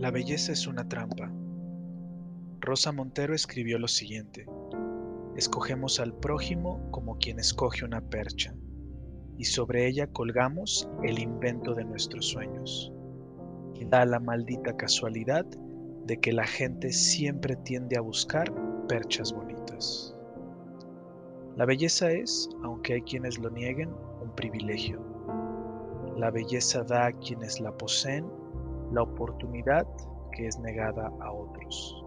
La belleza es una trampa. Rosa Montero escribió lo siguiente. Escogemos al prójimo como quien escoge una percha, y sobre ella colgamos el invento de nuestros sueños. Y da la maldita casualidad de que la gente siempre tiende a buscar perchas bonitas. La belleza es, aunque hay quienes lo nieguen, un privilegio. La belleza da a quienes la poseen la oportunidad que es negada a otros.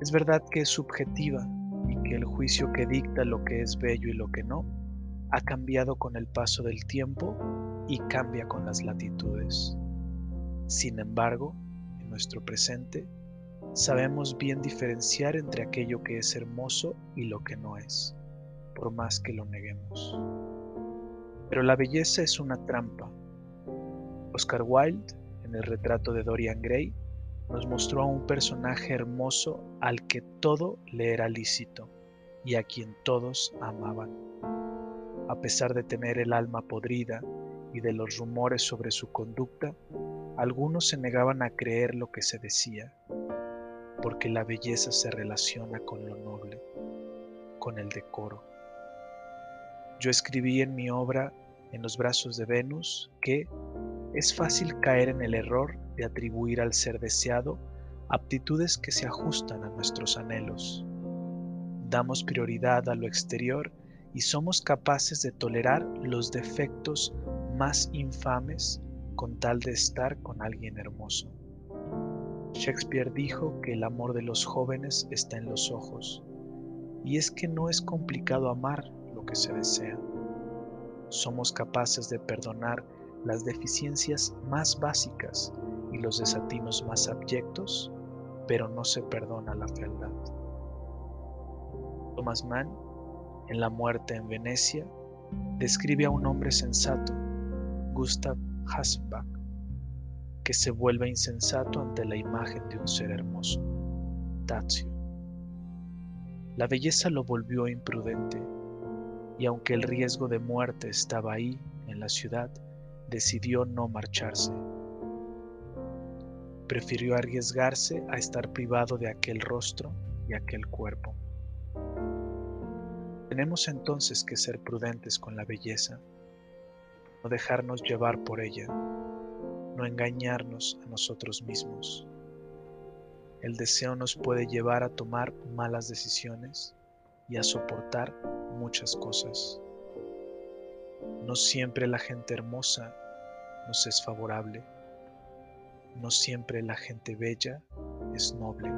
Es verdad que es subjetiva y que el juicio que dicta lo que es bello y lo que no ha cambiado con el paso del tiempo y cambia con las latitudes. Sin embargo, en nuestro presente, sabemos bien diferenciar entre aquello que es hermoso y lo que no es, por más que lo neguemos. Pero la belleza es una trampa. Oscar Wilde en el retrato de Dorian Gray, nos mostró a un personaje hermoso al que todo le era lícito y a quien todos amaban. A pesar de tener el alma podrida y de los rumores sobre su conducta, algunos se negaban a creer lo que se decía, porque la belleza se relaciona con lo noble, con el decoro. Yo escribí en mi obra En los brazos de Venus que, es fácil caer en el error de atribuir al ser deseado aptitudes que se ajustan a nuestros anhelos. Damos prioridad a lo exterior y somos capaces de tolerar los defectos más infames con tal de estar con alguien hermoso. Shakespeare dijo que el amor de los jóvenes está en los ojos, y es que no es complicado amar lo que se desea. Somos capaces de perdonar las deficiencias más básicas y los desatinos más abyectos, pero no se perdona la fealdad. Thomas Mann, en La muerte en Venecia, describe a un hombre sensato, Gustav Hasselbach, que se vuelve insensato ante la imagen de un ser hermoso, Tazio. La belleza lo volvió imprudente, y aunque el riesgo de muerte estaba ahí, en la ciudad, decidió no marcharse. Prefirió arriesgarse a estar privado de aquel rostro y aquel cuerpo. Tenemos entonces que ser prudentes con la belleza, no dejarnos llevar por ella, no engañarnos a nosotros mismos. El deseo nos puede llevar a tomar malas decisiones y a soportar muchas cosas. No siempre la gente hermosa nos es favorable. No siempre la gente bella es noble.